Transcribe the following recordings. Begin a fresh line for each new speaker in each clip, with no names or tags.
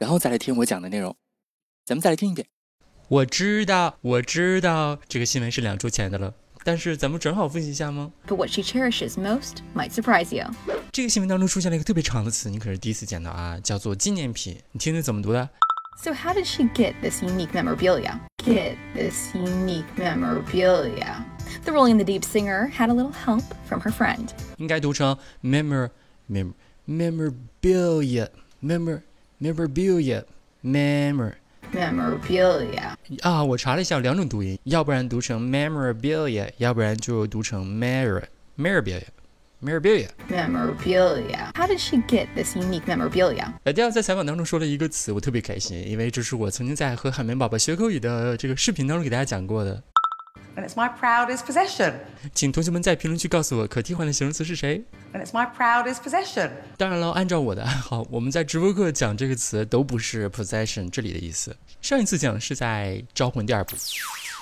然后再来听我讲的内容。咱们再来听一遍。
我知道，我知道，这个新闻是两周前的了，但是咱们正好复习一下吗
？But what she cherishes most might surprise you。
这个新闻当中出现了一个特别长的词，你可是第一次见到啊，叫做纪念品。你听听怎么读的
？So how did she get this unique memorabilia? Get this unique memorabilia. The Rolling the Deep singer had a little help from her friend.
应该读成 memor memor memorabilia memor memorabilia memor
memorabilia
啊，我查了一下，两种读音，要不然读成 memorabilia，要不然就读成 mer memorabilia memorabilia
memorabilia。How did she get this unique memorabilia？
呃，第二在采访当中说了一个词，我特别开心，因为这是我曾经在和海绵宝宝学口语的这个视频当中给大家讲过的。
And it's my proudest possession.
请同学们在评论区告诉我可替换的形容词是谁。
And it's my proudest possession.
当然了，按照我的爱好，我们在直播课讲这个词都不是 possession 这里的意思。上一次讲是在《招魂》第二部。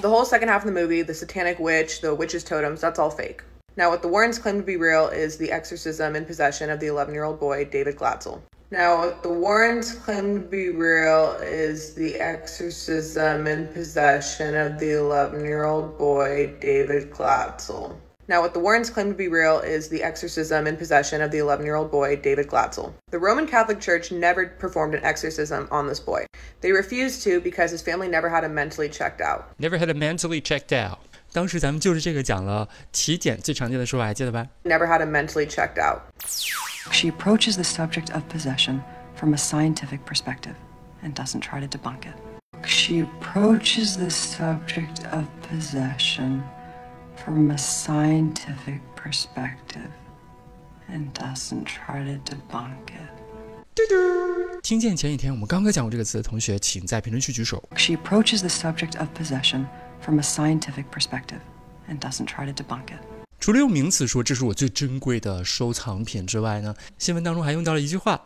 The whole second half of the movie, the satanic witch, the witch's totems, that's all fake. Now, what the Warrens claim to be real is the exorcism and possession of the 11 year old boy, David Glatzel. Now, what the Warrens claim to be real is the exorcism and possession of the 11 year old boy, David Glatzel. Now, what the Warrens claim to be real is the exorcism and possession of the 11 year old boy, David Glatzel. The Roman Catholic Church never performed an exorcism on this boy. They refused to because his family never had him mentally checked out.
Never had him mentally checked out. 当时咱们就是这个讲了体检最常见的说法，还记得吧？
Never had him mentally checked out.
She approaches the subject of possession from a scientific perspective and doesn't try to debunk it. She approaches the subject of possession from a scientific perspective and doesn't try to debunk it.
嘟嘟，听见前几天我们刚刚讲过这个词的同学，请在评论区举手。
She approaches the subject of possession from a scientific perspective and doesn't try to debunk it.
除了用名词说这是我最珍贵的收藏品之外呢，新闻当中还用到了一句话。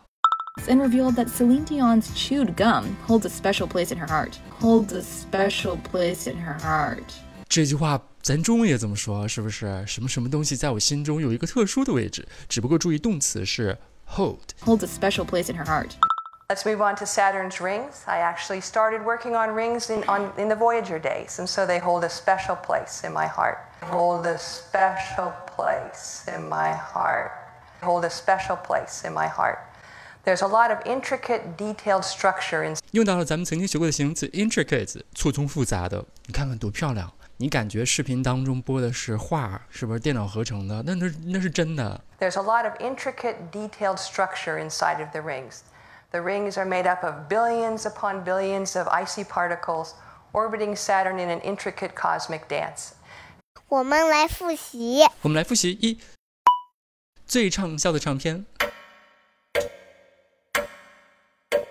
And revealed that Celine Dion's chewed gum holds a special place in her heart. Holds a special place in her heart.
这句话咱中文也这么说，是不是？什么什么东西在我心中有一个特殊的位置？只不过注意动词是 hold.
Holds a special place in her heart.
Let's move on to Saturn's rings. I actually started working on rings in, on, in the Voyager days, and so they hold a special place in my heart. Hold a special place in my heart. Hold a special place in my heart. There's a lot of intricate, detailed structure in.
用到了咱们曾经学过的形容词 intricate，错综复杂的。你看看多漂亮！ 你感觉视频当中播的是画，是不是电脑合成的？那那那是真的。
There's a lot of intricate, detailed structure inside of the rings. The rings are made up of billions upon billions of icy particles orbiting Saturn in an intricate cosmic dance.
我们来复习。
我们来复习一最畅销的唱片。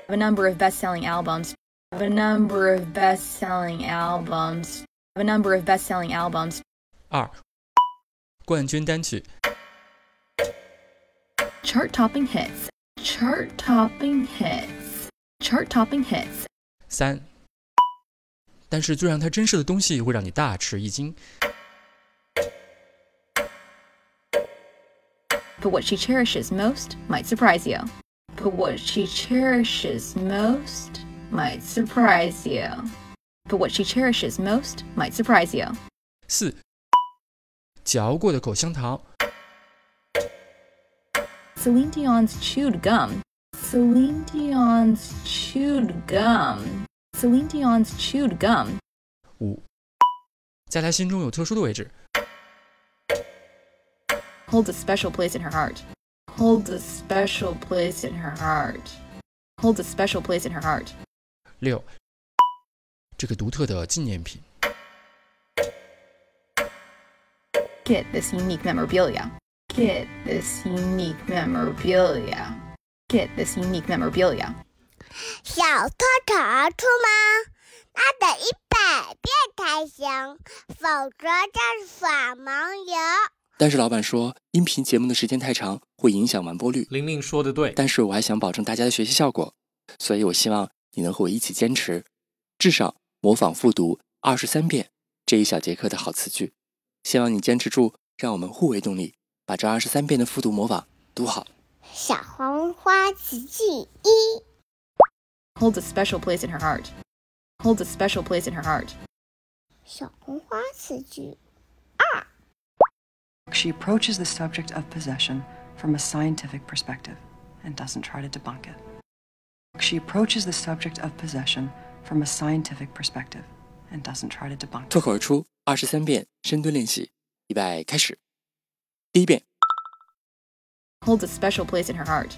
A number of best-selling albums. A number of best-selling albums. A number of best-selling albums.
二冠军单曲。
Chart-topping hits chart topping hits, chart topping hits.
三，但是最让他珍视的东西会让你大吃一惊。
But what she cherishes most might surprise you. But what she cherishes most might surprise you. But what she cherishes most might surprise you.
四，嚼过的口香糖。
Celine Dion's chewed gum. Celine Dion's chewed gum. Celine Dion's chewed gum.
五，在他心中有特殊的位置。
Holds a special place in her heart. Holds a special place in her heart. Holds a special place in her heart.
六， 这个独特的纪念品。
Get this unique memorabilia. Get this unique memorabilia. Get this unique memorabilia.
小偷闯而出吗？那得一百遍才行，否则就是耍盲游。
但是老板说，音频节目的时间太长，会影响完播率。
玲玲说的对，
但是我还想保证大家的学习效果，所以我希望你能和我一起坚持，至少模仿复读二十三遍这一小节课的好词句。希望你坚持住，让我们互为动力，把这二十三遍的复读模仿读好。
小黄花词句一。
Holds a special place in her heart. Holds a special place in her heart.
小红花词句二
She approaches the subject of possession from a scientific perspective and doesn't try to debunk it. She approaches the subject of possession from a scientific perspective and doesn't try to debunk
脱
it.
口而出二十三遍深蹲练习，预备开始。第一遍，
Holds a special place in her heart.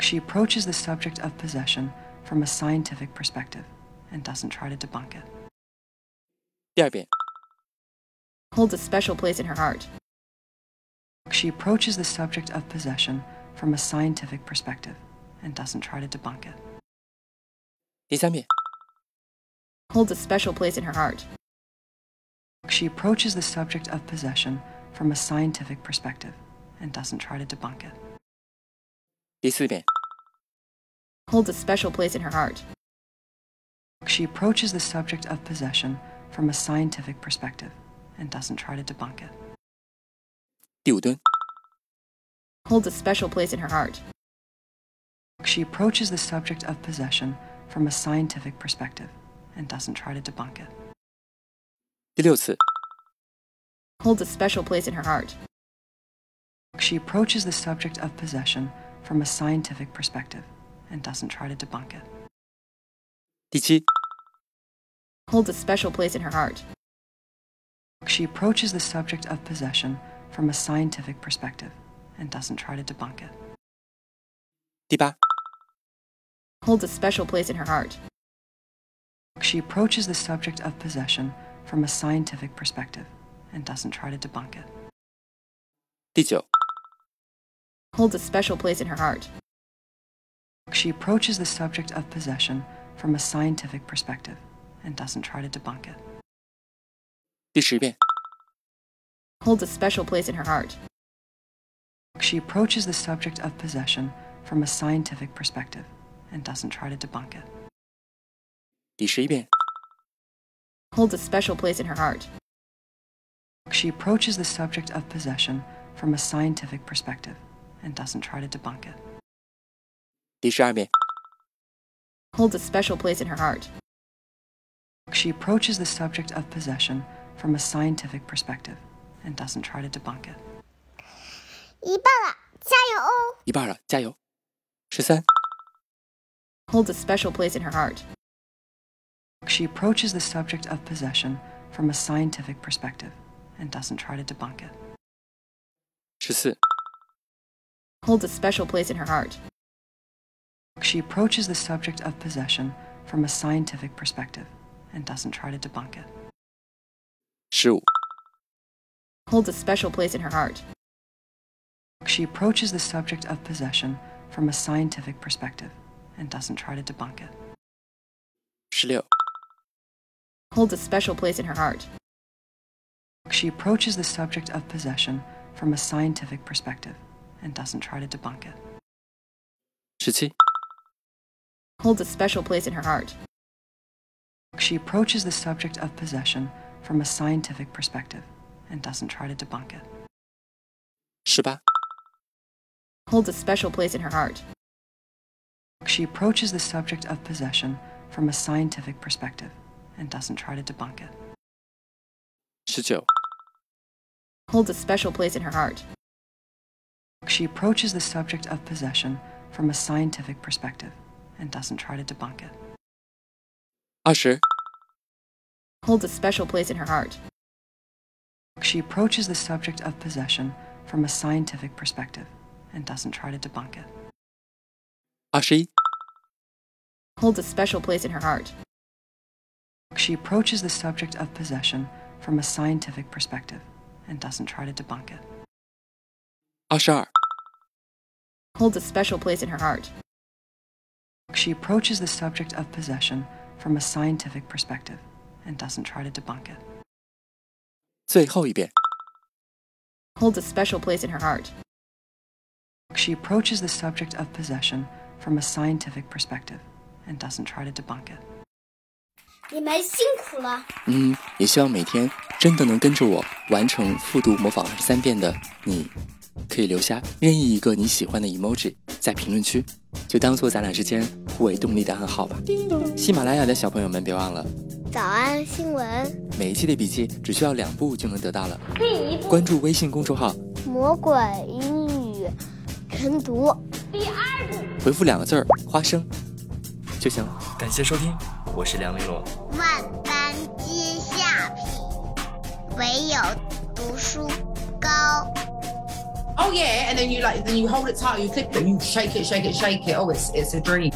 She approaches the subject of possession from a scientific perspective and doesn't try to debunk it.
第二遍，
Holds a special place in her heart.
She approaches the subject of possession from a scientific perspective and doesn't try to debunk it.
第三遍，
Holds a special place in her heart.
She approaches the subject of possession from a scientific perspective and doesn't try to debunk it.
第四遍，
Holds a special place in her heart.
She approaches the subject of possession from a scientific perspective and doesn't try to debunk it.
第五蹲，
Holds a special place in her heart.
She approaches the subject of possession from a scientific perspective and doesn't try to debunk it.
第六次，
Holds a special place in her heart.
She approaches the subject of possession from a scientific perspective and doesn't try to debunk it.
第七，
Holds a special place in her heart.
She approaches the subject of possession from a scientific perspective and doesn't try to debunk it.
第八，
Holds a special place in her heart.
She approaches the subject of possession from a scientific perspective and doesn't try to debunk it.
第九，
Holds a special place in her heart.
She approaches the subject of possession from a scientific perspective and doesn't try to debunk it.
第十遍，
Holds a special place in her heart.
She approaches the subject of possession from a scientific perspective and doesn't try to debunk it.
第十一遍，
Holds a special place in her heart.
She approaches the subject of possession from a scientific perspective and doesn't try to debunk it.
第十二遍，
Holds a special place in her heart.
She approaches the subject of possession from a scientific perspective and doesn't try to debunk it.
一半了，加油哦！
一半了，加油！十三，
holds a special place in her heart.
She approaches the subject of possession from a scientific perspective and doesn't try to debunk it.
14.
Holds a special place in her heart.
She approaches the subject of possession from a scientific perspective and doesn't try to debunk it.
15.
Holds a special place in her heart.
She approaches the subject of possession from a scientific perspective and doesn't try to debunk it.
16.
Holds a special place in her heart.
She approaches the subject of possession from a scientific perspective and doesn't try to debunk it.
17.
Holds a special place in her heart.
She approaches the subject of possession from a scientific perspective and doesn't try to debunk it.
18.
Holds a special place in her heart.
She approaches the subject of possession from a scientific perspective and doesn't try to debunk it.
19.
Holds a special place in her heart.
She approaches the subject of possession from a scientific perspective and doesn't try to debunk it.
20.
Holds a special place in her heart.
She approaches the subject of possession from a scientific perspective and doesn't try to debunk it.
二十一，
Holds a special place in her heart.
She approaches the subject of possession from a scientific perspective and doesn't try to debunk it.
二十二，
Holds a special place in her heart.
She approaches the subject of possession from a scientific perspective and doesn't try to debunk it.
最后一遍。
Holds a special place in her heart.
She approaches the subject of possession from a scientific perspective and doesn't try to debunk it.
你们辛苦了。
嗯，也希望每天真的能跟着我完成复读模仿二十三遍的你，可以留下任意一个你喜欢的 emoji 在评论区，就当做咱俩之间互为动力的暗号吧。喜马拉雅的小朋友们，别忘了
早安新闻，
每一期的笔记只需要两步就能得到了。
第一步，
关注微信公众号，
魔鬼英语晨读。
回复两个字儿“花生”就行了。感谢收听，我是梁丽罗。
万般皆下品，唯有读书高。
Oh yeah, and then you like then you hold it tight, you clip it, you shake it, shake it, shake it. Oh, it's it's a dream.